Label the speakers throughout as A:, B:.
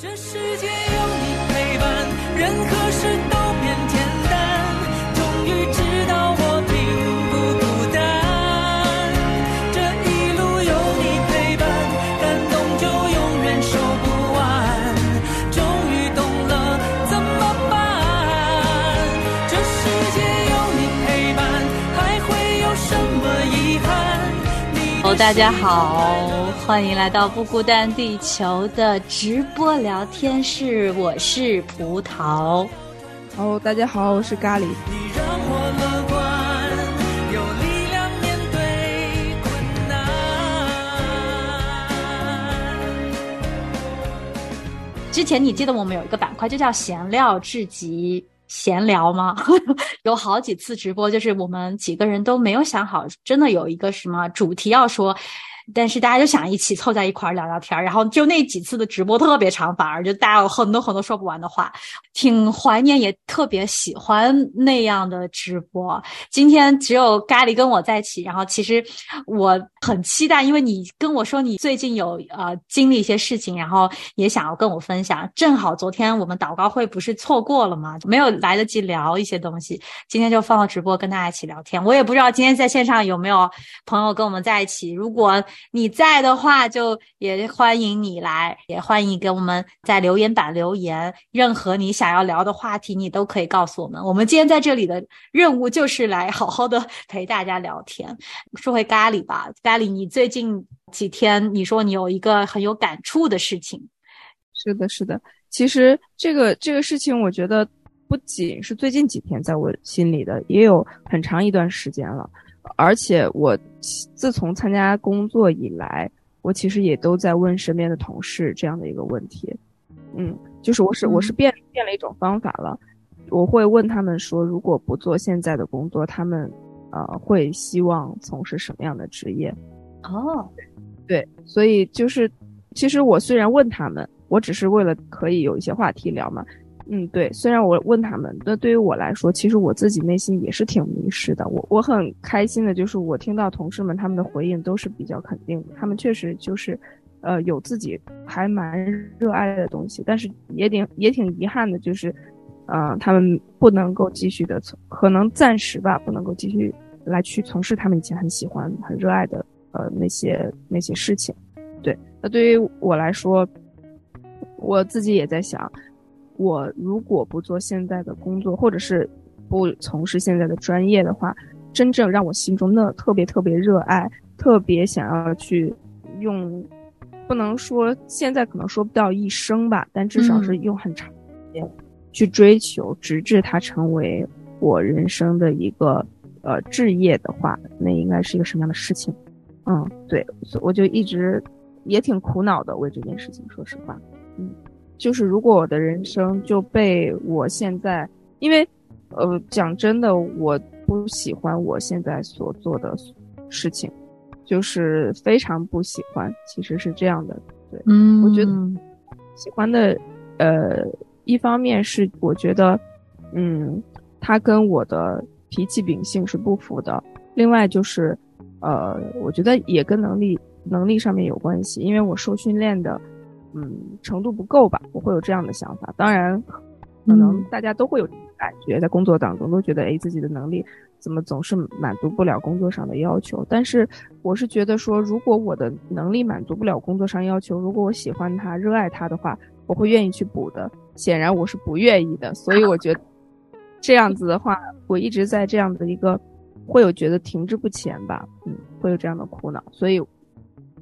A: 这世界有你陪伴，任何事都变简单。终于知道我并不孤单。这一路有你陪伴，感动就永远说不完。终于懂了怎么办？这世界有你陪伴，还会有什么遗憾？你的
B: 哦，大家好，欢迎来到不孤单地球的直播聊天室，我是葡萄。
C: 哦，大家好，我是咖喱。
A: 你让我乐观，有力量面对困难。
B: 之前你记得我们有一个板块，就叫闲聊至极。闲聊吗？有好几次直播，就是我们几个人都没有想好，真的有一个什么主题要说，但是大家就想一起凑在一块儿聊聊天儿，然后就那几次的直播特别长，反而就大家有很多很多说不完的话，挺怀念，也特别喜欢那样的直播。今天只有咖喱跟我在一起，然后其实我很期待，因为你跟我说你最近有呃经历一些事情，然后也想要跟我分享。正好昨天我们祷告会不是错过了吗？没有来得及聊一些东西，今天就放到直播跟大家一起聊天。我也不知道今天在线上有没有朋友跟我们在一起，如果你在的话，就也欢迎你来，也欢迎给我们在留言板留言，任何你想要聊的话题，你都可以告诉我们。我们今天在这里的任务就是来好好的陪大家聊天。说回咖喱吧，咖喱，你最近几天你说你有一个很有感触的事情，
C: 是的，是的。其实这个这个事情，我觉得不仅是最近几天在我心里的，也有很长一段时间了。而且我自从参加工作以来，我其实也都在问身边的同事这样的一个问题。嗯，就是我是我是变变了一种方法了，我会问他们说，如果不做现在的工作，他们呃会希望从事什么样的职业？
B: 哦，
C: 对，所以就是，其实我虽然问他们，我只是为了可以有一些话题聊嘛。嗯，对，虽然我问他们，那对于我来说，其实我自己内心也是挺迷失的。我我很开心的就是我听到同事们他们的回应都是比较肯定的，他们确实就是，呃，有自己还蛮热爱的东西，但是也挺也挺遗憾的，就是，呃，他们不能够继续的从，可能暂时吧，不能够继续来去从事他们以前很喜欢、很热爱的呃那些那些事情。对，那对于我来说，我自己也在想，我如果不做现在的工作，或者是不从事现在的专业的话，真正让我心中那特别特别热爱、特别想要去用，不能说现在可能说不到一生吧，但至少是用很长时间去追求，直至它成为我人生的一个呃置业的话，那应该是一个什么样的事情？嗯，对，所以我就一直也挺苦恼的为这件事情，说实话，嗯，就是如果我的人生就被我现在，因为，呃，讲真的，我不喜欢我现在所做的事情，就是非常不喜欢，其实是这样的，对，
B: 嗯。
C: 我觉得喜欢的，呃，一方面是我觉得，嗯，他跟我的脾气秉性是不符的，另外就是，呃，我觉得也跟能力能力上面有关系，因为我受训练的，嗯，程度不够吧，我会有这样的想法。当然，可能
B: 嗯
C: 大家都会有这种感觉，在工作当中都觉得，哎，自己的能力怎么总是满足不了工作上的要求。但是我是觉得说，如果我的能力满足不了工作上要求，如果我喜欢他、热爱他的话，我会愿意去补的。显然我是不愿意的，所以我觉得这样子的话，我一直在这样的一个会有觉得停滞不前吧，嗯，会有这样的苦恼。所以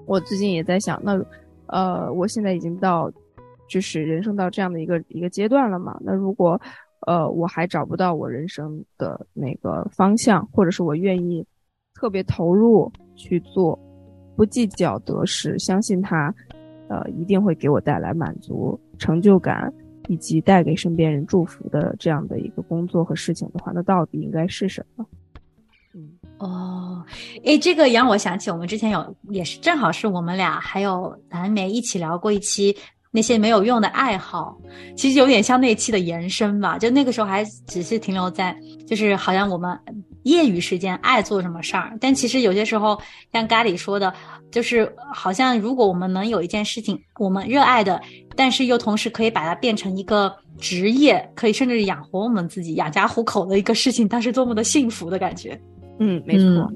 C: 我最近也在想，那呃，我现在已经到就是人生到这样的一个一个阶段了嘛，那如果呃我还找不到我人生的那个方向，或者是我愿意特别投入去做，不计较得失，相信它，呃，一定会给我带来满足、成就感，以及带给身边人祝福的这样的一个工作和事情的话，那到底应该是什么？嗯，
B: 哦，诶，这个也让我想起我们之前有，也是正好是我们俩还有蓝莓一起聊过一期那些没有用的爱好，其实有点像那期的延伸吧。就那个时候还只是停留在，就是好像我们业余时间爱做什么事儿，但其实有些时候像咖喱说的，就是好像如果我们能有一件事情我们热爱的，但是又同时可以把它变成一个职业，可以甚至养活我们自己、养家糊口的一个事情，它是多么的幸福的感觉。
C: 嗯，没错。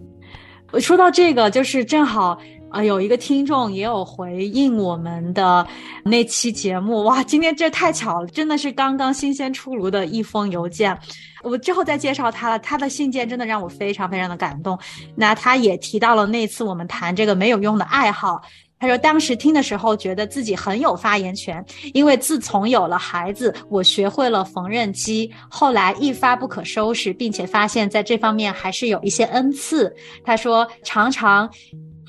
B: 我说到这个，就是正好。啊，有一个听众也有回应我们的那期节目，哇，今天这太巧了，真的是刚刚新鲜出炉的一封邮件，我之后再介绍他了，他的信件真的让我非常非常的感动。那他也提到了那次我们谈这个没有用的爱好，他说当时听的时候觉得自己很有发言权，因为自从有了孩子，我学会了缝纫机，后来一发不可收拾，并且发现在这方面还是有一些恩赐。他说常常。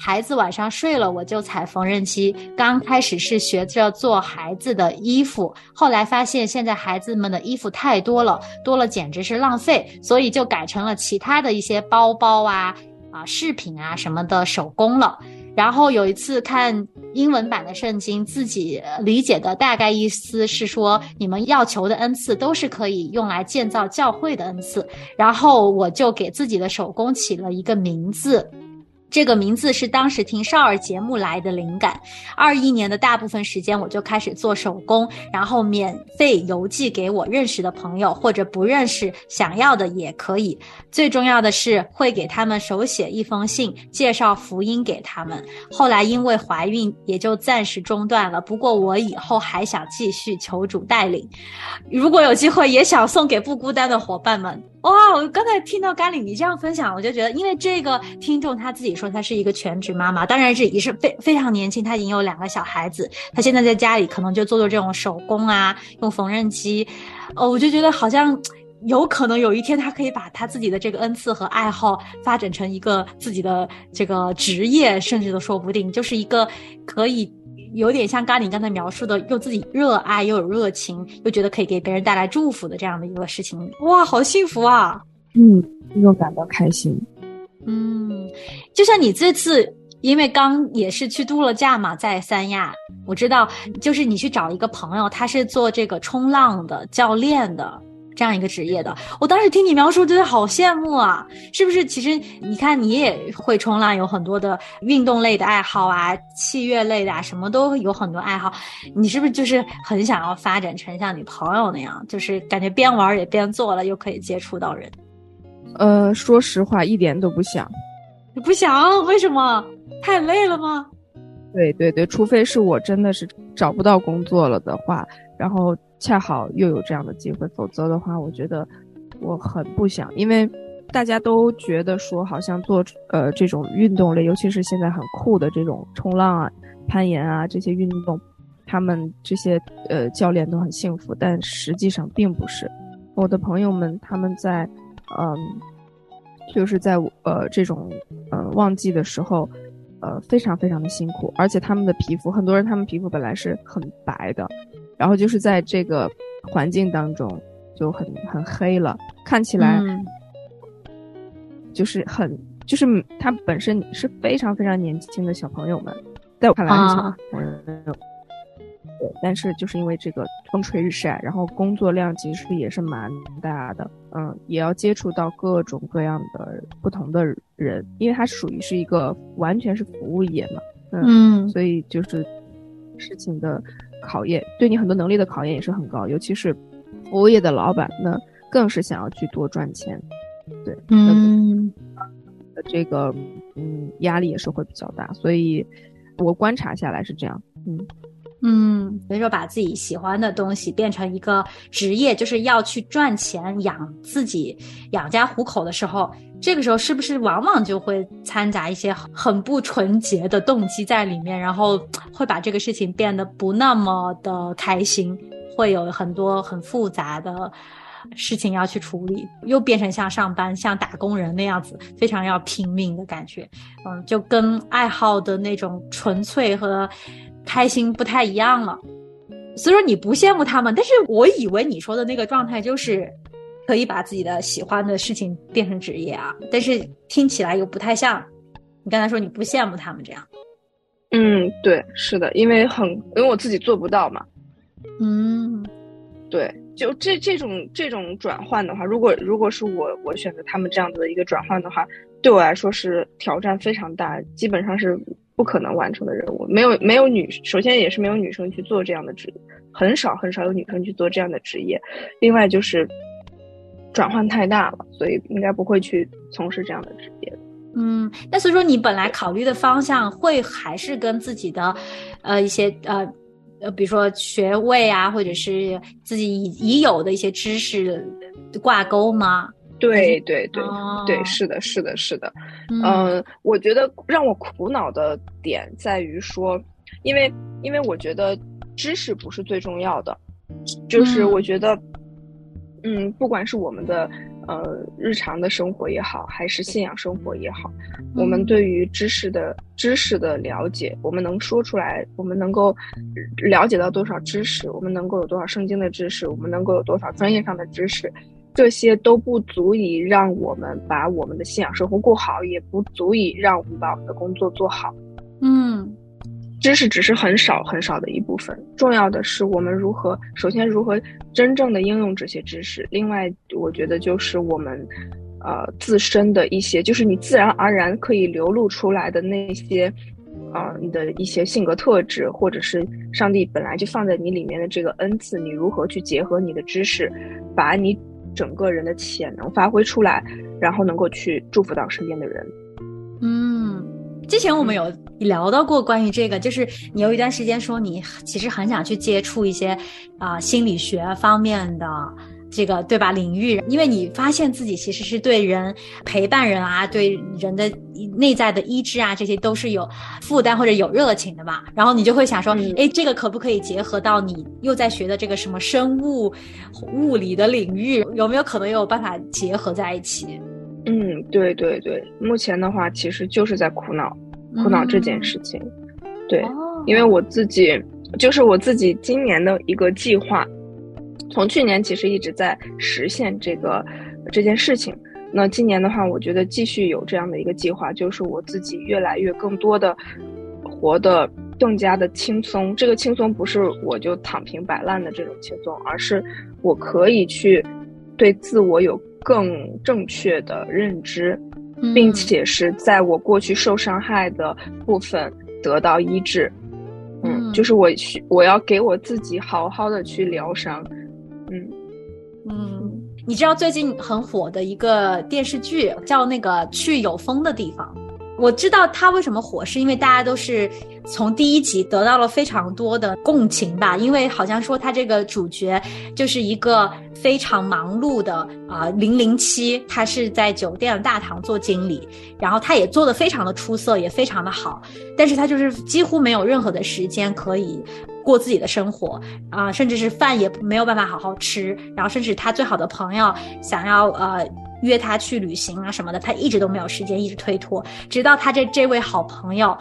B: 孩子晚上睡了，我就踩缝纫机。刚开始是学着做孩子的衣服，后来发现现在孩子们的衣服太多了，多了简直是浪费，所以就改成了其他的一些包包啊、啊饰品啊什么的手工了。然后有一次看英文版的圣经，自己理解的大概意思是说，你们要求的恩赐都是可以用来建造教会的恩赐。然后我就给自己的手工起了一个名字。这个名字是当时听少儿节目来的灵感。二一年的大部分时间，我就开始做手工，然后免费邮寄给我认识的朋友，或者不认识想要的也可以。最重要的是会给他们手写一封信，介绍福音给他们。后来因为怀孕，也就暂时中断了。不过我以后还想继续求主带领，如果有机会，也想送给不孤单的伙伴们。哇！我刚才听到甘岭你这样分享，我就觉得，因为这个听众他自己说他是一个全职妈妈，当然是也是非非常年轻，他已经有两个小孩子，他现在在家里可能就做做这种手工啊，用缝纫机，哦，我就觉得好像有可能有一天他可以把他自己的这个恩赐和爱好发展成一个自己的这个职业，甚至都说不定，就是一个可以。有点像咖喱刚才描述的，又自己热爱又有热情，又觉得可以给别人带来祝福的这样的一个事情，哇，好幸福啊！
C: 嗯，又感到开心。
B: 嗯，就像你这次，因为刚也是去度了假嘛，在三亚，我知道，就是你去找一个朋友，他是做这个冲浪的教练的。这样一个职业的，我当时听你描述，觉得好羡慕啊！是不是？其实你看，你也会冲浪，有很多的运动类的爱好啊，器乐类的啊，什么都有很多爱好。你是不是就是很想要发展成像你朋友那样，就是感觉边玩也边做了，又可以接触到人？
C: 呃，说实话，一点都不想。
B: 你不想？为什么？太累了吗？
C: 对对对，除非是我真的是找不到工作了的话，然后。恰好又有这样的机会，否则的话，我觉得我很不想，因为大家都觉得说，好像做呃这种运动类，尤其是现在很酷的这种冲浪啊、攀岩啊这些运动，他们这些呃教练都很幸福，但实际上并不是。我的朋友们他们在嗯，就是在呃这种呃旺季的时候，呃非常非常的辛苦，而且他们的皮肤，很多人他们皮肤本来是很白的。然后就是在这个环境当中就很很黑了，看起来就是很就是他本身是非常非常年轻的小朋友们，在我看来是小朋友，对，但是就是因为这个风吹日晒，然后工作量其实也是蛮大的，嗯，也要接触到各种各样的不同的人，因为它属于是一个完全是服务业嘛，嗯，所以就是事情的。考验对你很多能力的考验也是很高，尤其是服务业的老板，那更是想要去多赚钱，对，
B: 嗯，
C: 这个嗯压力也是会比较大，所以我观察下来是这样，嗯
B: 嗯，所以说把自己喜欢的东西变成一个职业，就是要去赚钱养自己养家糊口的时候。这个时候是不是往往就会掺杂一些很不纯洁的动机在里面，然后会把这个事情变得不那么的开心，会有很多很复杂的事情要去处理，又变成像上班、像打工人那样子，非常要拼命的感觉。嗯，就跟爱好的那种纯粹和开心不太一样了。所以说你不羡慕他们，但是我以为你说的那个状态就是。可以把自己的喜欢的事情变成职业啊，但是听起来又不太像。你刚才说你不羡慕他们这样，
D: 嗯，对，是的，因为很，因为我自己做不到嘛。
B: 嗯，
D: 对，就这这种这种转换的话，如果如果是我我选择他们这样子的一个转换的话，对我来说是挑战非常大，基本上是不不可能完成的任务。没有没有女，首先也是没有女生去做这样的职，很少很少有女生去做这样的职业。另外就是转换太大了，所以应该不会去从事这样的职业。
B: 嗯，那所以说你本来考虑的方向会还是跟自己的，呃一些呃呃比如说学位啊，或者是自己已已有的一些知识挂钩吗？
D: 对对对、
B: 哦
D: 对，是的，是的，是的。
B: 嗯
D: 嗯，我觉得让我苦恼的点在于说，因为因为我觉得知识不是最重要的，就是
B: 嗯
D: 我觉得，嗯，不管是我们的呃日常的生活也好，还是信仰生活也好，我们
B: 嗯
D: 对于知识的知识的了解，我们能说出来，我们能够了解到多少知识，我们能够有多少圣经的知识，我们能够有多少专业上的知识，这些都不足以让我们把我们的信仰生活过好，也不足以让我们把我们的工作做好。
B: 嗯
D: 知识只是很少很少的一部分，重要的是我们如何，首先如何真正的应用这些知识。另外，我觉得就是我们，呃，自身的一些，就是你自然而然可以流露出来的那些，呃，你的一些性格特质，或者是上帝本来就放在你里面的这个恩赐，你如何去结合你的知识，把你整个人的潜能发挥出来，然后能够去祝福到身边的人。
B: 嗯，之前我们有聊到过关于这个，就是你有一段时间说你其实很想去接触一些啊、心理学方面的。这个对吧？领域，因为你发现自己其实是对人陪伴人啊，对人的内在的医治啊，这些都是有负担或者有热情的嘛。然后你就会想说，
D: 嗯
B: 哎、这个可不可以结合到你又在学的这个什么生物物理的领域？有没有可能有办法结合在一起？
D: 嗯，对对对，目前的话其实就是在苦恼苦恼这件事情。对，
B: 哦
D: 因为我自己就是我自己今年的一个计划，从去年其实一直在实现这个这件事情。那今年的话，我觉得继续有这样的一个计划，就是我自己越来越更多的活得更加的轻松。这个轻松不是我就躺平摆烂的这种轻松，而是我可以去对自我有更正确的认知，
B: 嗯
D: 并且是在我过去受伤害的部分得到医治。
B: 嗯
D: 就是我去，我要给我自己好好的去疗伤。嗯，
B: 嗯，你知道最近很火的一个电视剧叫那个《去有风的地方》。我知道它为什么火，是因为大家都是从第一集得到了非常多的共情吧，因为好像说他这个主角就是一个非常忙碌的啊零零七，他是在酒店的大堂做经理，然后他也做得非常的出色，也非常的好，但是他就是几乎没有任何的时间可以过自己的生活啊、甚至是饭也没有办法好好吃，然后甚至他最好的朋友想要呃约他去旅行啊什么的，他一直都没有时间，一直推脱，直到他这这位好朋友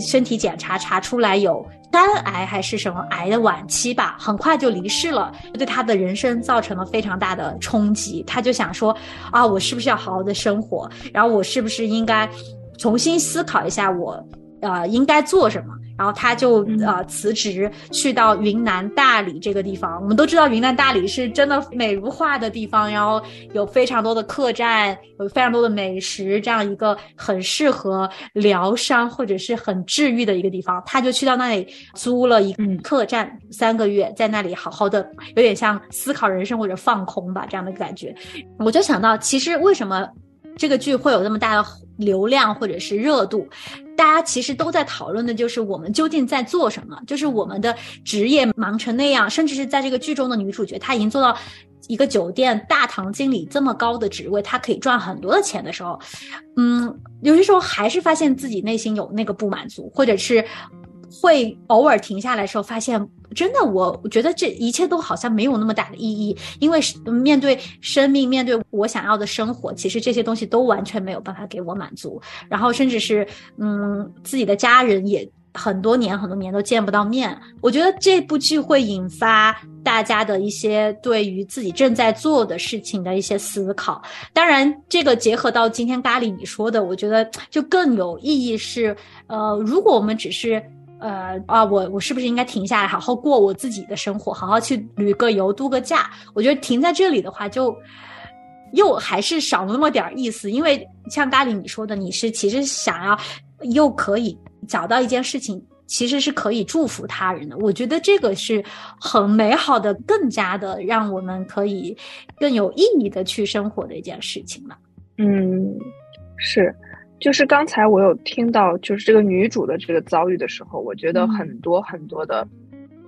B: 身体检查查出来有肝癌还是什么癌的晚期吧，很快就离世了，对他的人生造成了非常大的冲击。他就想说啊，我是不是要好好的生活？然后我是不是应该重新思考一下我呃应该做什么？然后他就
D: 嗯
B: 呃辞职去到云南大理这个地方。我们都知道云南大理是真的美如画的地方，然后有非常多的客栈，有非常多的美食，这样一个很适合疗伤或者是很治愈的一个地方。他就去到那里租了一个
D: 嗯
B: 客栈，三个月在那里好好的，有点像思考人生或者放空吧这样的感觉。我就想到，其实为什么这个剧会有那么大的流量或者是热度？大家其实都在讨论的就是我们究竟在做什么，就是我们的职业忙成那样，甚至是在这个剧中的女主角，她已经做到一个酒店大堂经理这么高的职位，她可以赚很多的钱的时候，嗯，有些时候还是发现自己内心有那个不满足，或者是会偶尔停下来的时候，发现真的我我觉得这一切都好像没有那么大的意义，因为面对生命，面对我想要的生活，其实这些东西都完全没有办法给我满足，然后甚至是嗯自己的家人也。很多年，很多年都见不到面。我觉得这部剧会引发大家的一些对于自己正在做的事情的一些思考。当然，这个结合到今天咖喱你说的，我觉得就更有意义是，呃，如果我们只是呃啊，我我是不是应该停下来，好好过我自己的生活，好好去旅个游、度个假？我觉得停在这里的话，就又还是少了那么点意思。因为像咖喱你说的，你是其实想要又可以找到一件事情，其实是可以祝福他人的。我觉得这个是很美好的，更加的让我们可以更有意义的去生活的一件事情了。
D: 嗯，是，就是刚才我有听到，就是这个女主的这个遭遇的时候，我觉得很多很多的，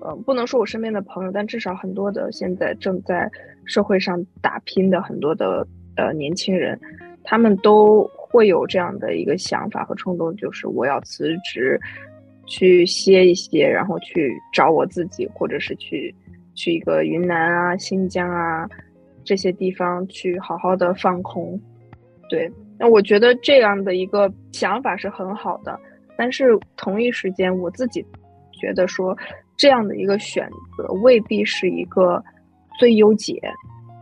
D: 呃，不能说我身边的朋友，但至少很多的现在正在社会上打拼的很多的呃年轻人，他们都会有这样的一个想法和冲动，就是我要辞职，去歇一歇，然后去找我自己，或者是去去一个云南啊、新疆啊这些地方去好好的放空。对，那我觉得这样的一个想法是很好的，但是同一时间，我自己觉得说这样的一个选择未必是一个最优解。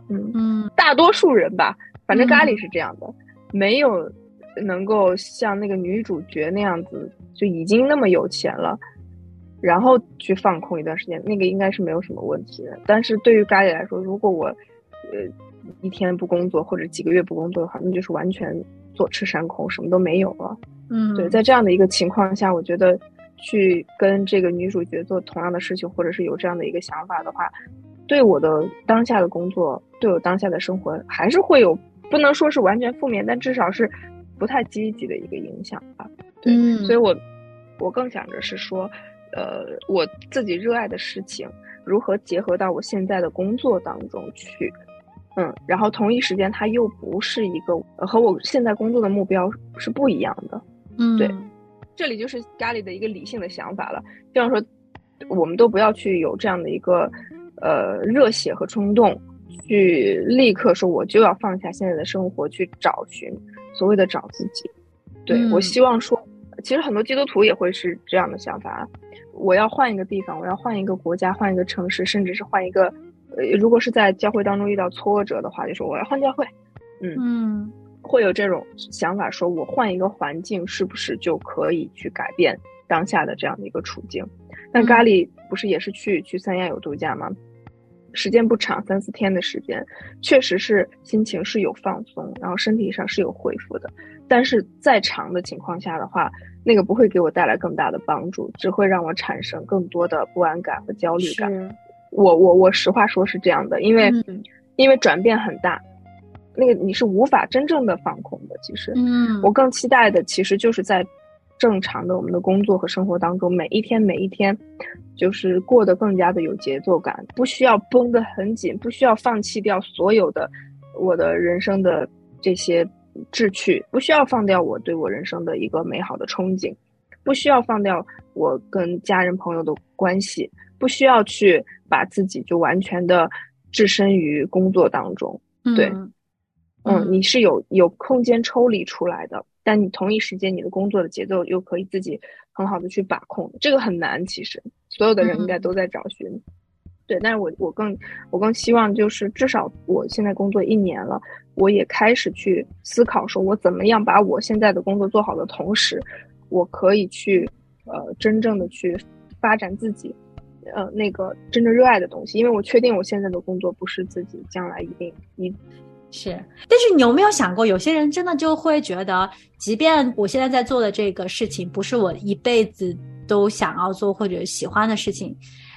D: 嗯
B: 嗯
D: 大多数人吧，反正咖喱是这样的，没有能够像那个女主角那样子，就已经那么有钱了，然后去放空一段时间，那个应该是没有什么问题的。但是对于咖喱来说，如果我呃一天不工作或者几个月不工作的话，那就是完全坐吃山空，什么都没有了。
B: 嗯，
D: 对，在这样的一个情况下，我觉得去跟这个女主角做同样的事情，或者是有这样的一个想法的话，对我的当下的工作，对我当下的生活，还是会有不能说是完全负面，但至少是不太积极的一个影响吧。对，
B: 嗯
D: 所以我我更想着是说，呃，我自己热爱的事情如何结合到我现在的工作当中去。嗯，然后同一时间，它又不是一个呃和我现在工作的目标是不一样的。
B: 嗯
D: 对这里就是咖喱的一个理性的想法了。这样说，我们都不要去有这样的一个呃热血和冲动，去立刻说我就要放下现在的生活去找寻所谓的找自己。对、
B: 嗯
D: 我希望说，其实很多基督徒也会是这样的想法。我要换一个地方，我要换一个国家，换一个城市，甚至是换一个呃，如果是在教会当中遇到挫折的话，就说我要换教会。嗯，
B: 嗯
D: 会有这种想法，说我换一个环境是不是就可以去改变当下的这样的一个处境？但
B: 嗯
D: 咖喱不是也是去去三亚有度假吗？时间不长，三四天的时间，确实是心情是有放松，然后身体上是有恢复的。但是再长的情况下的话，那个不会给我带来更大的帮助，只会让我产生更多的不安感和焦虑感。
B: 是
D: 我我我实话说是这样的，因为、
B: 嗯
D: 因为转变很大，那个你是无法真正的放空的。其实，
B: 嗯
D: 我更期待的其实就是在正常的我们的工作和生活当中，每一天每一天，就是过得更加的有节奏感，不需要绷得很紧，不需要放弃掉所有的我的人生的这些志趣，不需要放掉我对我人生的一个美好的憧憬，不需要放掉我跟家人朋友的关系，不需要去把自己就完全的置身于工作当中。对
B: 嗯
D: 嗯，你是有有空间抽离出来的，但你同一时间你的工作的节奏又可以自己很好的去把控，这个很难。其实所有的人应该都在找寻，对。但是我我更我更希望就是至少我现在工作一年了，我也开始去思考，说我怎么样把我现在的工作做好的同时，我可以去呃真正的去发展自己。呃，那个真正热爱的东西，因为我确定我现在的工作不是自己将来一定一
B: 是，但是你有没有想过，有些人真的就会觉得，即便我现在在做的这个事情不是我一辈子都想要做或者喜欢的事情，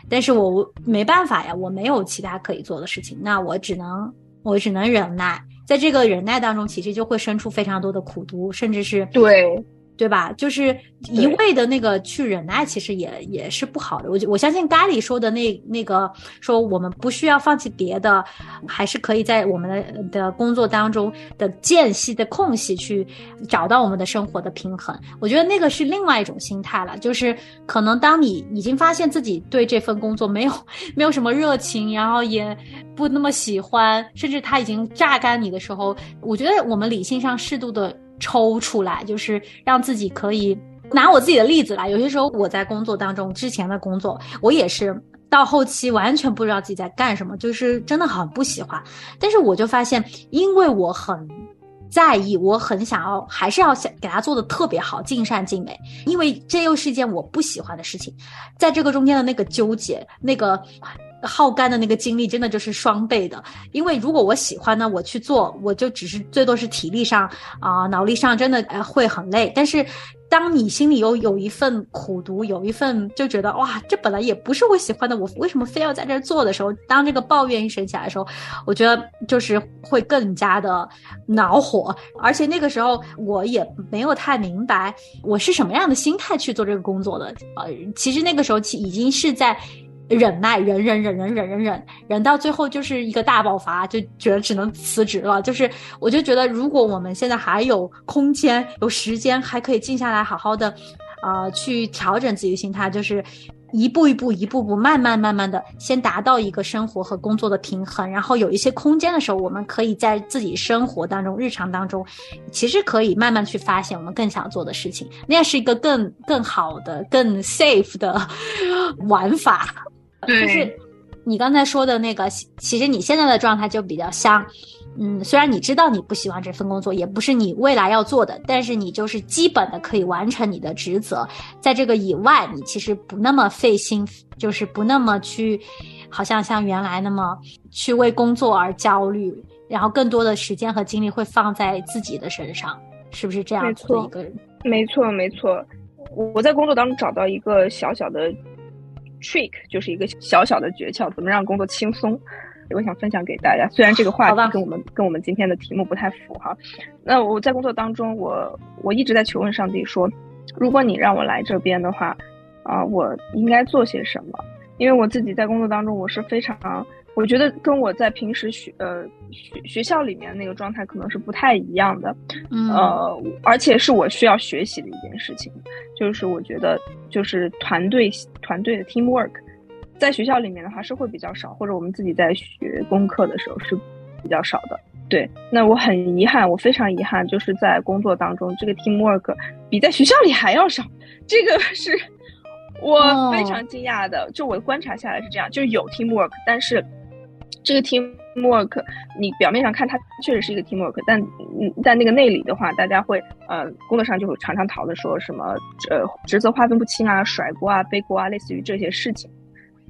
B: 但是我没办法呀，我没有其他可以做的事情，那我只能我只能忍耐，在这个忍耐当中，其实就会生出非常多的苦毒，甚至是
D: 对
B: 对吧？就是一味的那个去忍耐，其实也也是不好的。我我相信咖喱说的那那个说我们不需要放弃别的，还是可以在我们的的工作当中的间隙的空隙去找到我们的生活的平衡。我觉得那个是另外一种心态了，就是可能当你已经发现自己对这份工作没有没有什么热情，然后也不那么喜欢，甚至他已经榨干你的时候，我觉得我们理性上适度的。抽出来，就是让自己可以拿我自己的例子来。有些时候我在工作当中，之前的工作我也是到后期完全不知道自己在干什么，就是真的很不喜欢。但是我就发现，因为我很在意，我很想要，还是要想给他做的特别好，尽善尽美。因为这又是一件我不喜欢的事情，在这个中间的那个纠结，那个。耗干的那个精力真的就是双倍的，因为如果我喜欢呢，我去做，我就只是最多是体力上啊、脑力上真的会很累。但是当你心里有有一份苦读，有一份就觉得哇，这本来也不是我喜欢的，我为什么非要在这儿做的时候，当这个抱怨一升起来的时候，我觉得就是会更加的恼火。而且那个时候我也没有太明白我是什么样的心态去做这个工作的。呃，其实那个时候已经是在。忍耐，忍忍忍忍忍忍忍，忍到最后就是一个大爆发，就觉得只能辞职了。就是，我就觉得，如果我们现在还有空间、有时间，还可以静下来，好好的，啊，去调整自己的心态，就是一步一步、一步步、慢慢慢慢的，先达到一个生活和工作的平衡。然后有一些空间的时候，我们可以在自己生活当中、日常当中，其实可以慢慢去发现我们更想做的事情。那样是一个更更好的、更 safe 的 玩法。就是你刚才说的那个，其实你现在的状态就比较像，嗯，虽然你知道你不喜欢这份工作，也不是你未来要做的，但是你就是基本的可以完成你的职责，在这个以外，你其实不那么费心，就是不那么去，好像像原来那么去为工作而焦虑，然后更多的时间和精力会放在自己的身上，是不是这样子的一个人？
D: 没错，没错，我在工作当中找到一个小小的。Trick 就是一个小小的诀窍，怎么让工作轻松？我想分享给大家。虽然这个话题跟我们跟我们今天的题目不太符哈。那我在工作当中，我我一直在求问上帝说，如果你让我来这边的话，啊，我应该做些什么？因为我自己在工作当中，我是非常。我觉得跟我在平时学呃学学校里面那个状态可能是不太一样的，呃，而且是我需要学习的一件事情，就是我觉得就是团队团队的 teamwork，在学校里面的话是会比较少，或者我们自己在学功课的时候是比较少的。对，那我很遗憾，我非常遗憾，就是在工作当中这个 teamwork 比在学校里还要少，这个是我非常惊讶的。就我观察下来是这样，就有 teamwork，但是。这个 teamwork，你表面上看它确实是一个 teamwork，但嗯，在那个内里的话，大家会呃，工作上就会常常讨论说什么呃职责划分不清啊、甩锅啊、背锅啊，类似于这些事情。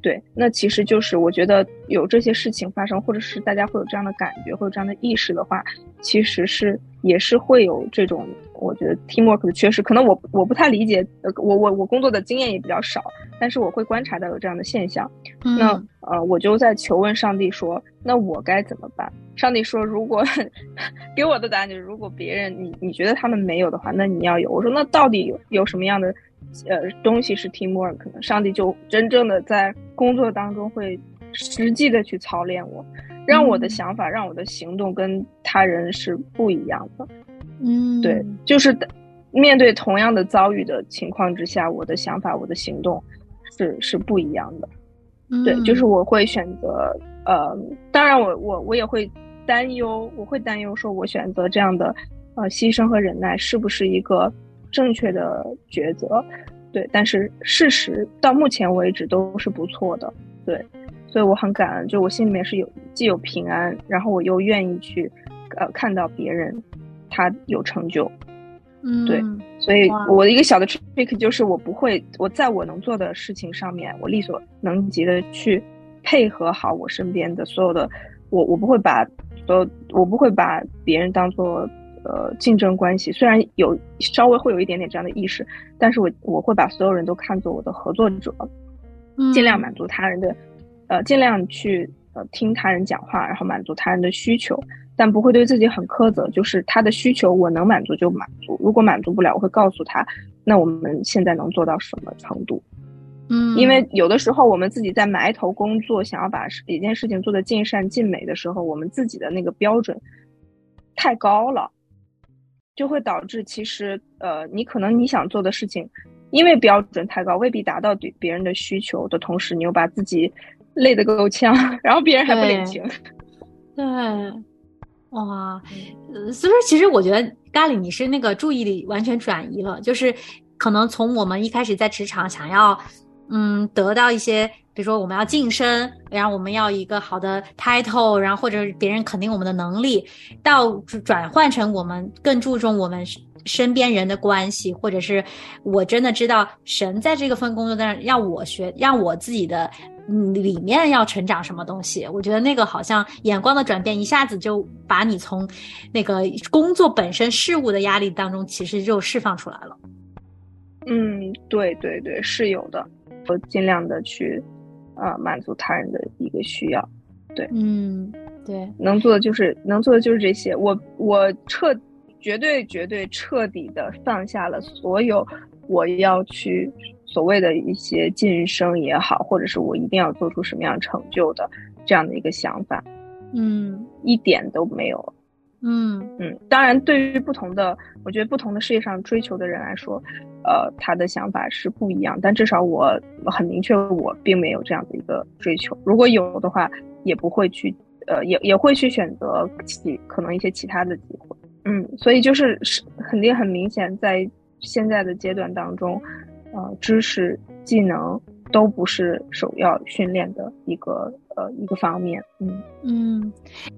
D: 对，那其实就是我觉得有这些事情发生，或者是大家会有这样的感觉，会有这样的意识的话，其实是也是会有这种我觉得 teamwork 的缺失。可能我我不太理解，呃，我我我工作的经验也比较少，但是我会观察到有这样的现象。那呃，我就在求问上帝说，那我该怎么办？上帝说，如果 给我的答案就是，如果别人你你觉得他们没有的话，那你要有。我说，那到底有有什么样的？呃，东西是 teamwork，可能上帝就真正的在工作当中会实际的去操练我，让我的想法，让我的行动跟他人是不一样的。
B: 嗯，
D: 对，就是面对同样的遭遇的情况之下，我的想法，我的行动是是不一样的。对，就是我会选择，呃，当然我我我也会担忧，我会担忧说，我选择这样的呃牺牲和忍耐是不是一个。正确的抉择，对，但是事实到目前为止都是不错的，对，所以我很感恩，就我心里面是有既有平安，然后我又愿意去，呃，看到别人他有成就，
B: 嗯，
D: 对，所以我的一个小的 trick 就是我不会，我在我能做的事情上面，我力所能及的去配合好我身边的所有的，我我不会把所有，我不会把别人当做。呃，竞争关系虽然有稍微会有一点点这样的意识，但是我我会把所有人都看作我的合作者，尽量满足他人的，呃，尽量去呃听他人讲话，然后满足他人的需求，但不会对自己很苛责，就是他的需求我能满足就满足，如果满足不了，我会告诉他，那我们现在能做到什么程度？
B: 嗯，
D: 因为有的时候我们自己在埋头工作，想要把一件事情做得尽善尽美的时候，我们自己的那个标准太高了。就会导致，其实，呃，你可能你想做的事情，因为标准太高，未必达到对别人的需求的同时，你又把自己累得够呛，然后别人还不领情。
B: 对，哇，所以说，其实我觉得咖喱，你是那个注意力完全转移了，就是可能从我们一开始在职场想要，嗯，得到一些。比如说，我们要晋升，然后我们要一个好的 title，然后或者别人肯定我们的能力，到转换成我们更注重我们身边人的关系，或者是我真的知道神在这个份工作上让我学，让我自己的里面要成长什么东西。我觉得那个好像眼光的转变，一下子就把你从那个工作本身事物的压力当中，其实就释放出来了。
D: 嗯，对对对，是有的，我尽量的去，呃，满足他人的一个需要，对，
B: 嗯，对，
D: 能做的就是能做的就是这些，我我彻绝对绝对彻底的放下了所有我要去所谓的一些晋升也好，或者是我一定要做出什么样成就的这样的一个想法，
B: 嗯。
D: 一点都没有。
B: 嗯
D: 嗯，当然，对于不同的，我觉得不同的事业上追求的人来说，呃，他的想法是不一样。但至少我很明确，我并没有这样的一个追求。如果有的话，也不会去，呃，也也会去选择其可能一些其他的机会。嗯，所以就是是肯定很明显，在现在的阶段当中，呃，知识技能都不是首要训练的一个呃一个方面。嗯
B: 嗯，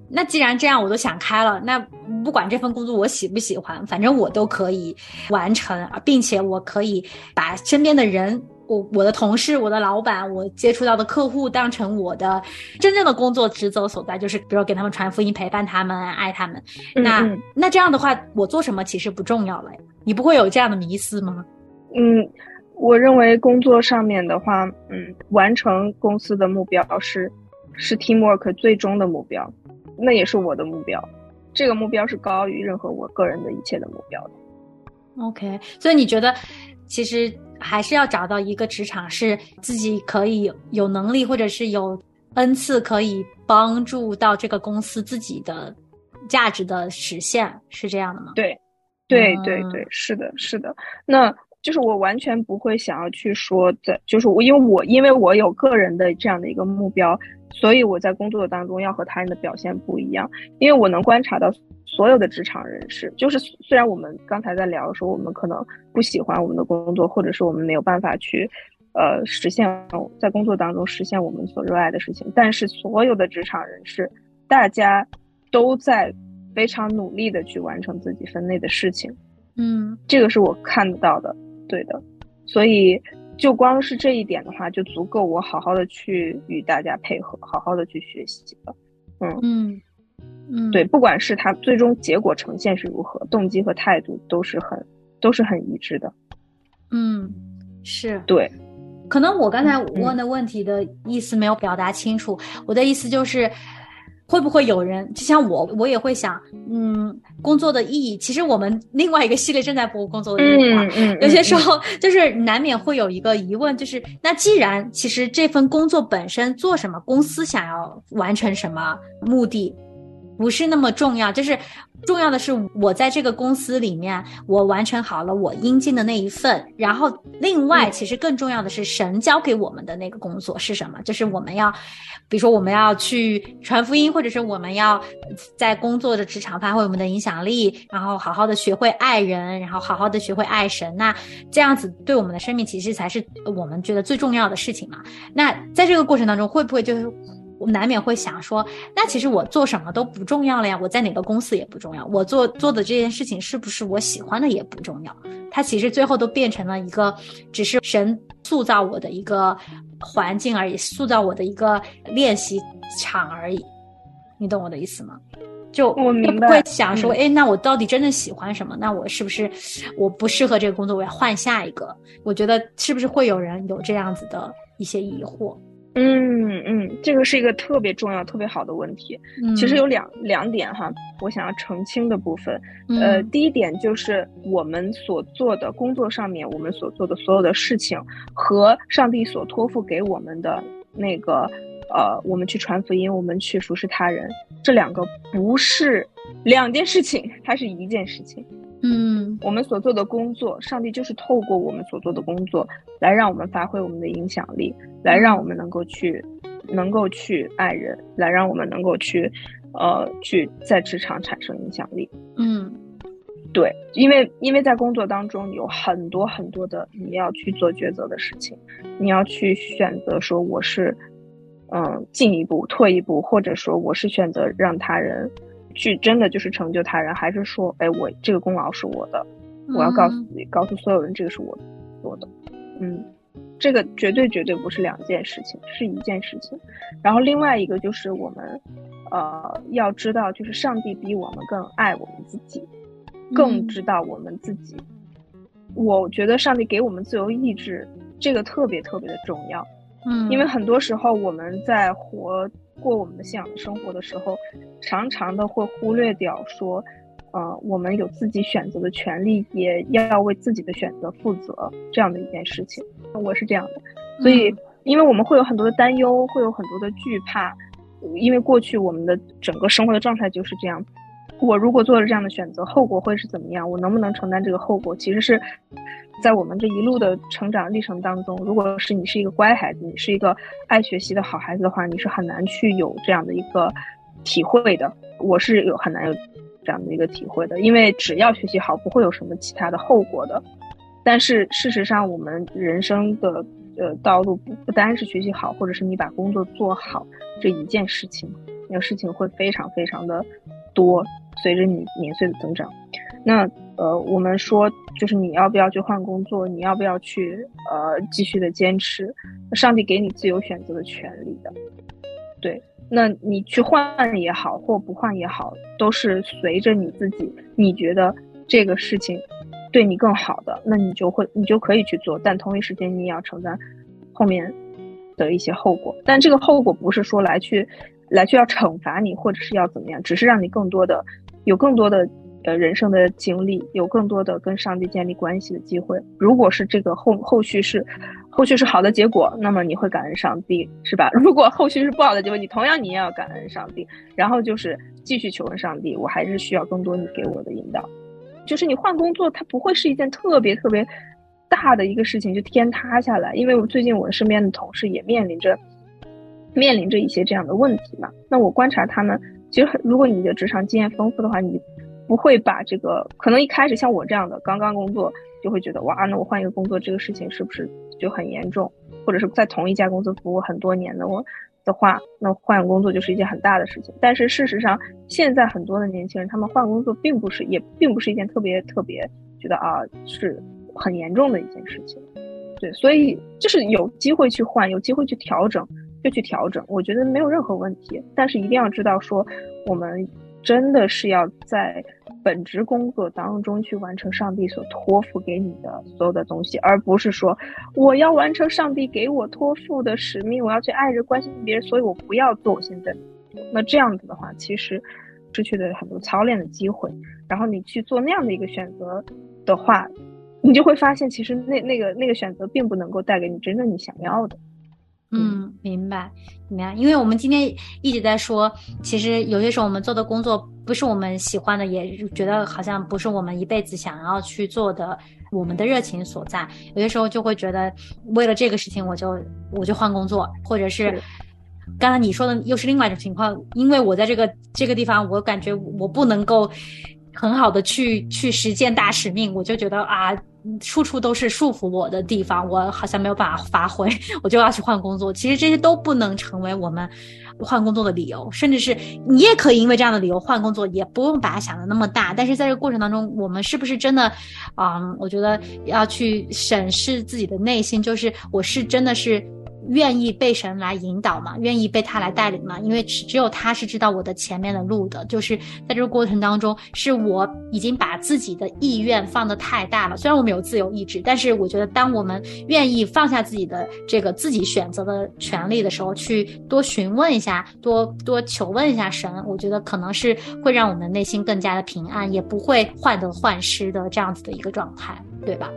B: 那既然这样，我都想开了，那不管这份工作我喜不喜欢，反正我都可以完成，并且我可以把身边的人。我我的同事、我的老板、我接触到的客户当成我的真正的工作职责所在，就是比如给他们传福音、陪伴他们、爱他们。那
D: 嗯
B: 那这样的话，我做什么其实不重要了呀？你不会有这样的迷思吗？
D: 嗯，我认为工作上面的话，嗯，完成公司的目标是是 teamwork 最终的目标，那也是我的目标。这个目标是高于任何我个人的一切的目标的。
B: OK，所以你觉得其实还是要找到一个职场是自己可以有能力或者是有恩赐，可以帮助到这个公司自己的价值的实现，是这样的吗？
D: 对，对
B: 嗯
D: 对对，是的，是的。那就是我完全不会想要去说在，就是我因为我因为我有个人的这样的一个目标，所以我在工作当中要和他人的表现不一样，因为我能观察到所有的职场人士，就是虽然我们刚才在聊说我们可能不喜欢我们的工作，或者是我们没有办法去。呃，实现在工作当中实现我们所热爱的事情，但是所有的职场人士，大家都在非常努力的去完成自己分内的事情，
B: 嗯。
D: 这个是我看得到的，对的。所以就光是这一点的话，就足够我好好的去与大家配合，好好的去学习了。
B: 嗯嗯嗯，
D: 对，不管是他最终结果呈现是如何，动机和态度都是很都是很一致的。
B: 嗯是。
D: 对，
B: 可能我刚才
D: 嗯
B: 问的问题的意思没有表达清楚，我的意思就是，会不会有人就像我，我也会想，嗯，工作的意义，其实我们另外一个系列正在播工作的意义嘛，
D: 嗯
B: 有些时候就是难免会有一个疑问，就是那既然其实这份工作本身做什么，公司想要完成什么目的，不是那么重要，就是重要的是我在这个公司里面，我完成好了我应尽的那一份，然后另外
D: 嗯
B: 其实更重要的是神交给我们的那个工作是什么？就是我们要，比如说我们要去传福音，或者是我们要在工作的职场发挥我们的影响力，然后好好的学会爱人，然后好好的学会爱神。那这样子对我们的生命其实才是我们觉得最重要的事情嘛。那在这个过程当中，会不会就是我难免会想说，那其实我做什么都不重要了呀，我在哪个公司也不重要，我做做的这件事情是不是我喜欢的也不重要，它其实最后都变成了一个只是神塑造我的一个环境而已，塑造我的一个练习场而已，你懂我的意思吗？就
D: 我明白
B: 会想说，
D: 嗯
B: 哎、那我到底真的喜欢什么？那我是不是我不适合这个工作，我要换下一个？我觉得是不是会有人有这样子的一些疑惑？
D: 嗯嗯，这个是一个特别重要、特别好的问题。
B: 嗯，
D: 其实有两两点哈，我想要澄清的部分。呃，
B: 嗯
D: 第一点就是我们所做的工作上面，我们所做的所有的事情和上帝所托付给我们的那个呃，我们去传福音，我们去服侍他人，这两个不是两件事情，它是一件事情。
B: 嗯
D: 我们所做的工作，上帝就是透过我们所做的工作，来让我们发挥我们的影响力，来让我们能够去，能够去爱人，来让我们能够去，呃，去在职场产生影响力。
B: 嗯。
D: 对，因为因为在工作当中有很多很多的你要去做抉择的事情，你要去选择说我是，嗯、进一步退一步，或者说我是选择让他人去真的就是成就他人，还是说，哎，我这个功劳是我的，我要告诉自己，告诉所有人这个是我做的，嗯，这个绝对绝对不是两件事情，是一件事情。然后另外一个就是我们，呃，要知道，就是上帝比我们更爱我们自己，更
B: 嗯
D: 知道我们自己我觉得上帝给我们自由意志，这个特别特别的重要。
B: 嗯，
D: 因为很多时候我们在活过我们的信仰生活的时候，常常的会忽略掉说，呃，我们有自己选择的权利，也要为自己的选择负责这样的一件事情。我是这样的，所以因为我们会有很多的担忧，会有很多的惧怕，因为过去我们的整个生活的状态就是这样。我如果做了这样的选择，后果会是怎么样？我能不能承担这个后果？其实是在我们这一路的成长历程当中，如果是你是一个乖孩子，你是一个爱学习的好孩子的话，你是很难去有这样的一个体会的。我是有很难有这样的一个体会的，因为只要学习好，不会有什么其他的后果的。但是事实上，我们人生的呃道路不不单是学习好，或者是你把工作做好这一件事情，那个事情会非常非常的多。随着你年岁的增长，那呃，我们说就是你要不要去换工作，你要不要去呃继续的坚持？上帝给你自由选择的权利的，对，那你去换也好，或不换也好，都是随着你自己，你觉得这个事情对你更好的，那你就会你就可以去做，但同一时间你也要承担后面的一些后果，但这个后果不是说来去来去要惩罚你，或者是要怎么样，只是让你更多的。有更多的呃人生的经历，有更多的跟上帝建立关系的机会。如果是这个后后续是后续是好的结果，那么你会感恩上帝，是吧？如果后续是不好的结果，你同样你也要感恩上帝。然后就是继续求问上帝，我还是需要更多你给我的引导。就是你换工作，它不会是一件特别特别大的一个事情，就天塌下来。因为我最近我身边的同事也面临着面临着一些这样的问题嘛。那我观察他们。其实，如果你的职场经验丰富的话，你不会把这个可能一开始像我这样的刚刚工作，就会觉得哇，那我换一个工作，这个事情是不是就很严重？或者是在同一家公司服务很多年的我的话，那换工作就是一件很大的事情。但是事实上，现在很多的年轻人他们换工作并不是，也并不是一件特别特别觉得啊是很严重的一件事情。对，所以就是有机会去换，有机会去调整。就去调整，我觉得没有任何问题。但是一定要知道，说我们真的是要在本职工作当中去完成上帝所托付给你的所有的东西，而不是说我要完成上帝给我托付的使命，我要去爱人、关心别人，所以我不要做我现在。那这样子的话，其实失去了很多操练的机会。然后你去做那样的一个选择的话，你就会发现，其实那那个那个选择并不能够带给你真正你想要的。
B: 嗯，明白，明白。因为我们今天一直在说，其实有些时候我们做的工作不是我们喜欢的，也觉得好像不是我们一辈子想要去做的，我们的热情所在。有些时候就会觉得，为了这个事情，我就我就换工作，或者是刚才你说的又是另外一种情况，因为我在这个这个地方，我感觉我不能够很好的去去实践大使命，我就觉得啊。处处都是束缚我的地方，我好像没有办法发挥，我就要去换工作。其实这些都不能成为我们换工作的理由，甚至是你也可以因为这样的理由换工作，也不用把它想的那么大。但是在这个过程当中，我们是不是真的，啊，我觉得要去审视自己的内心，就是我是真的是。愿意被神来引导嘛？愿意被他来带领嘛？因为只只有他是知道我的前面的路的。就是在这个过程当中，是我已经把自己的意愿放得太大了。虽然我们有自由意志，但是我觉得，当我们愿意放下自己的这个自己选择的权利的时候，去多询问一下，多多求问一下神，我觉得可能是会让我们内心更加的平安，也不会患得患失的这样子的一个状态，对吧？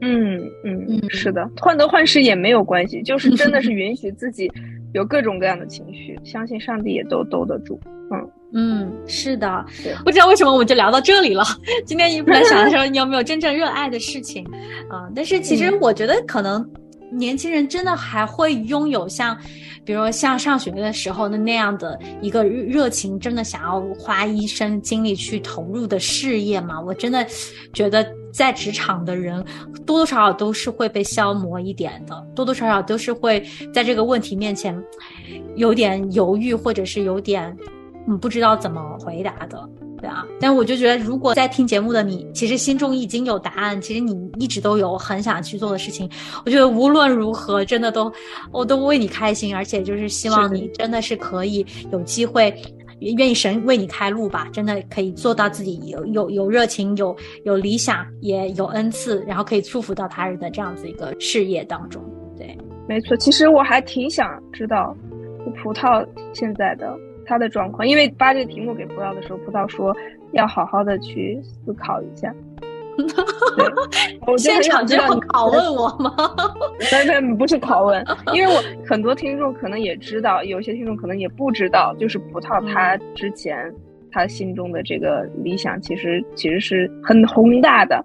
D: 嗯嗯嗯，是的，患得患失也没有关系，就是真的是 允许自己有各种各样的情绪，相信上帝也都兜得住。嗯
B: 嗯，是的，不知道为什么我们就聊到这里了。今天一本来想 说你有没有真正热爱的事情啊，但是其实我觉得可能年轻人真的还会拥有像，比如说像上学的时候的那样的一个热情，真的想要花一生精力去投入的事业吗？我真的觉得。在职场的人多多少少都是会被消磨一点的，多多少少都是会在这个问题面前有点犹豫，或者是有点嗯不知道怎么回答的，对啊。但我就觉得，如果在听节目的你，其实心中已经有答案，其实你一直都有很想去做的事情，我觉得无论如何，真的都我都为你开心，而且就是希望你真的是可以有机会。愿意神为你开路吧，真的可以做到自己有有有热情、有有理想，也有恩赐，然后可以祝福到他人的这样子一个事业当中。对，
D: 没错。其实我还挺想知道葡萄现在的他的状况，因为发这个题目给葡萄的时候，葡萄说要好好的去思考一下。我
B: 现场就要拷问 我吗？
D: 不是拷问，因为我很多听众可能也知道，有些听众可能也不知道，就是葡萄他之前他心中的这个理想，其实其实是很宏大的，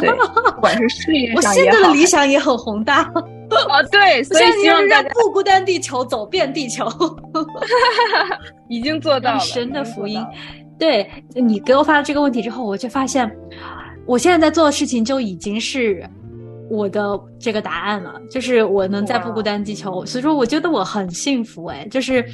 D: 对，不管是事业上
B: 也好，我现在的理想也很宏大
D: 啊，对，所以希望大家
B: 不孤单地球走遍地球，
D: 已经做到了
B: 神的福音。对你给我发了这个问题之后，我就发现。我现在在做的事情就已经是我的这个答案了，就是我能在不孤单地球，所以说我觉得我很幸福哎，就是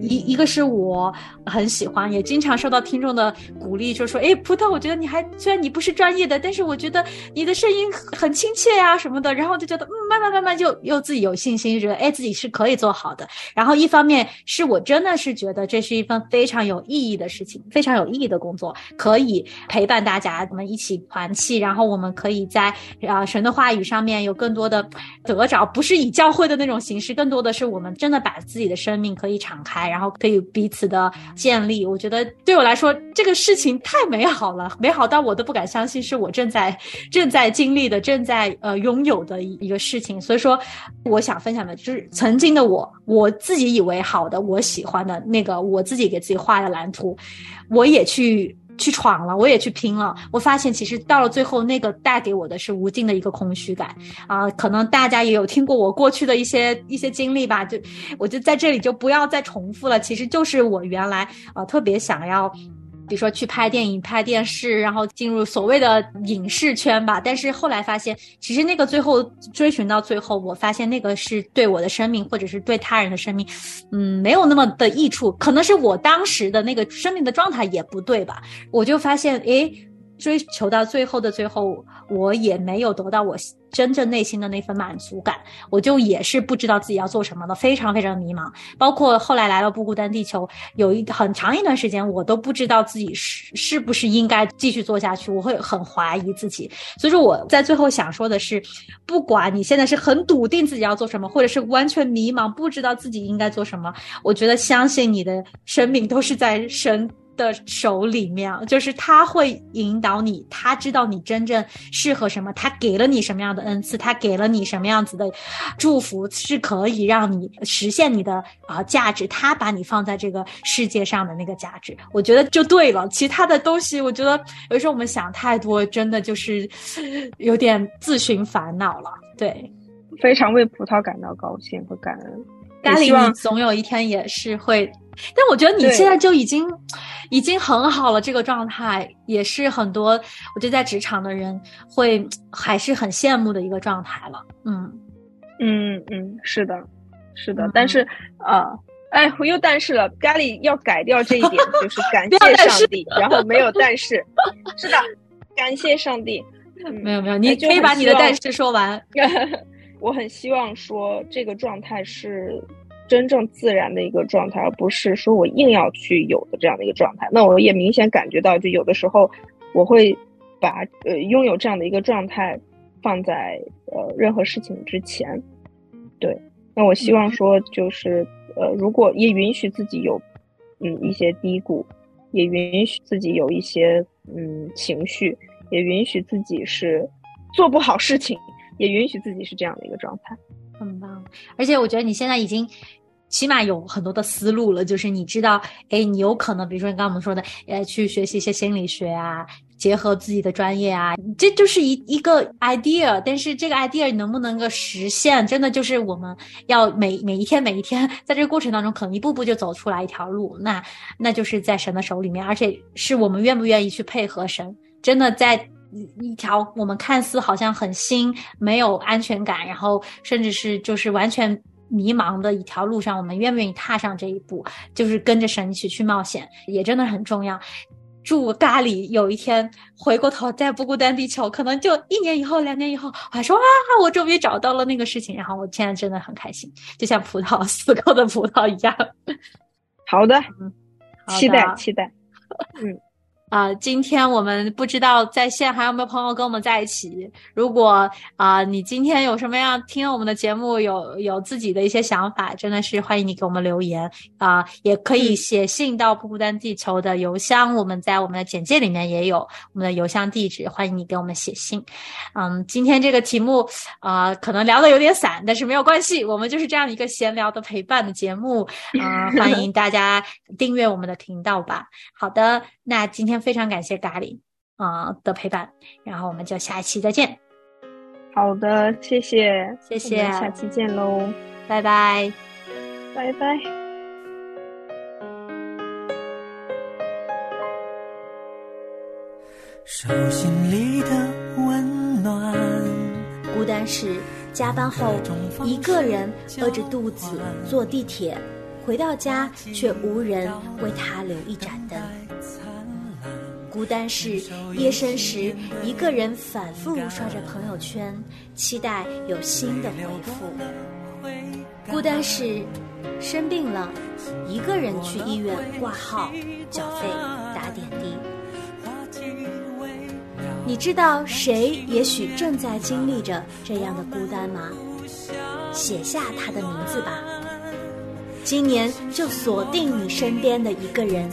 B: 一一个是我很喜欢，也经常受到听众的鼓励，就说哎葡萄，我觉得你还虽然你不是专业的，但是我觉得你的声音很亲切呀什么的，然后就觉得嗯慢慢慢慢就又自己有信心，觉得哎自己是可以做好的。然后一方面是我真的是觉得这是一份非常有意义的事情，非常有意义的工作，可以陪伴大家，我们一起团气，然后我们可以在啊神的话语上面有更多的得着，不是以教会的那种形式，更多的是我们真的把自己的生命可以敞开，然后可以彼此的建立。我觉得对我来说，这个事情太美好了，美好到我都不敢相信是我正在正在经历的、正在呃拥有的一个事情。所以说，我想分享的就是曾经的我，我自己以为好的、我喜欢的那个，我自己给自己画的蓝图，我也去。去闯了，我也去拼了。我发现其实到了最后，那个带给我的是无尽的一个空虚感啊！可能大家也有听过我过去的一些一些经历吧，就我就在这里就不要再重复了。其实就是我原来啊特别想要。比如说去拍电影、拍电视，然后进入所谓的影视圈吧。但是后来发现，其实那个最后追寻到最后，我发现那个是对我的生命，或者是对他人的生命，嗯，没有那么的益处。可能是我当时的那个生命的状态也不对吧？我就发现，诶。追求到最后的最后，我也没有得到我真正内心的那份满足感，我就也是不知道自己要做什么的，非常非常迷茫。包括后来来了不孤单地球，有一很长一段时间，我都不知道自己是是不是应该继续做下去，我会很怀疑自己。所以说我在最后想说的是，不管你现在是很笃定自己要做什么，或者是完全迷茫，不知道自己应该做什么，我觉得相信你的生命都是在神。的手里面，就是他会引导你，他知道你真正适合什么，他给了你什么样的恩赐，他给了你什么样子的祝福，是可以让你实现你的啊价值。他把你放在这个世界上的那个价值，我觉得就对了。其他的东西，我觉得有时候我们想太多，真的就是有点自寻烦恼了。对，
D: 非常为葡萄感到高兴和感恩。
B: 咖喱，你总有一天也是会。但我觉得你现在就已经，已经很好了，这个状态也是很多我觉得在职场的人会还是很羡慕的一个状态了。
D: 嗯，嗯嗯，是的，是的。但是啊，哎，我又但是了，咖喱要改掉这一点，就是感谢上帝，然后没有但是，是的，感谢上帝。
B: 没有没有，你可以把你的但是说完。
D: 我很希望说这个状态是。真正自然的一个状态，而不是说我硬要去有的这样的一个状态。那我也明显感觉到，就有的时候我会把呃拥有这样的一个状态放在呃任何事情之前。对，那我希望说就是呃，如果也允许自己有嗯一些低谷，也允许自己有一些嗯情绪，也允许自己是做不好事情，也允许自己是这样的一个状态。
B: 很棒，而且我觉得你现在已经。起码有很多的思路了，就是你知道，哎，你有可能，比如说你刚刚我们说的，呃，去学习一些心理学啊，结合自己的专业啊，这就是一一个 idea。但是这个 idea 能不能够实现，真的就是我们要每每一天每一天，在这个过程当中，可能一步步就走出来一条路。那那就是在神的手里面，而且是我们愿不愿意去配合神，真的在一条我们看似好像很新、没有安全感，然后甚至是就是完全。迷茫的一条路上，我们愿不愿意踏上这一步？就是跟着神一起去冒险，也真的很重要。祝咖喱有一天回过头再不孤单地球，可能就一年以后、两年以后，我还说啊，我终于找到了那个事情。然后我现在真的很开心，就像葡萄死过的葡萄一样。
D: 好的，
B: 好的
D: 期待期待。
B: 啊、今天我们不知道在线还有没有朋友跟我们在一起。如果啊、你今天有什么样听了我们的节目有有自己的一些想法，真的是欢迎你给我们留言啊、也可以写信到不孤单地球的邮箱，我们在我们的简介里面也有我们的邮箱地址，欢迎你给我们写信。嗯，今天这个题目啊、可能聊的有点散，但是没有关系，我们就是这样一个闲聊的陪伴的节目。啊、欢迎大家订阅我们的频道吧。好的，那今天非常感谢咖喱啊、的陪伴，然后我们就下一期再见，
D: 好的，谢谢，
B: 谢谢
D: 下期见喽，
B: 拜拜。
D: 拜拜。
A: 手心里的温暖。
E: 孤单是加班后一个人饿着肚子坐地铁，回到家却无人为他留一盏灯。孤单是夜深时一个人反复刷着朋友圈，期待有新的回复。孤单是生病了，一个人去医院挂号、缴费、打点滴。你知道谁也许正在经历着这样的孤单吗？写下他的名字吧。今年就锁定你身边的一个人，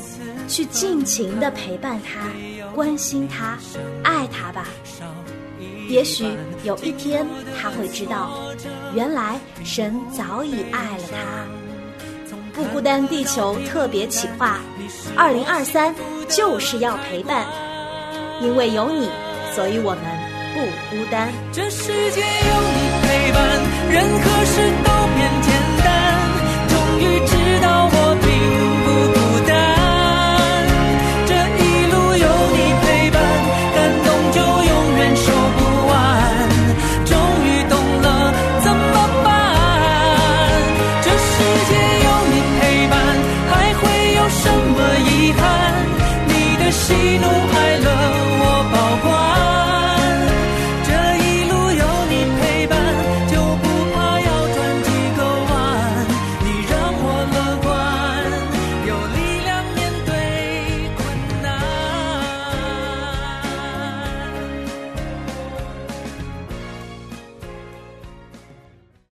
E: 去尽情的陪伴他、关心他、爱他吧。也许有一天他会知道，原来神早已爱了他。不孤单地球特别企划，二零二三就是要陪伴。因为有你，所以我们不孤单。
A: 这世界有你陪伴，任何事都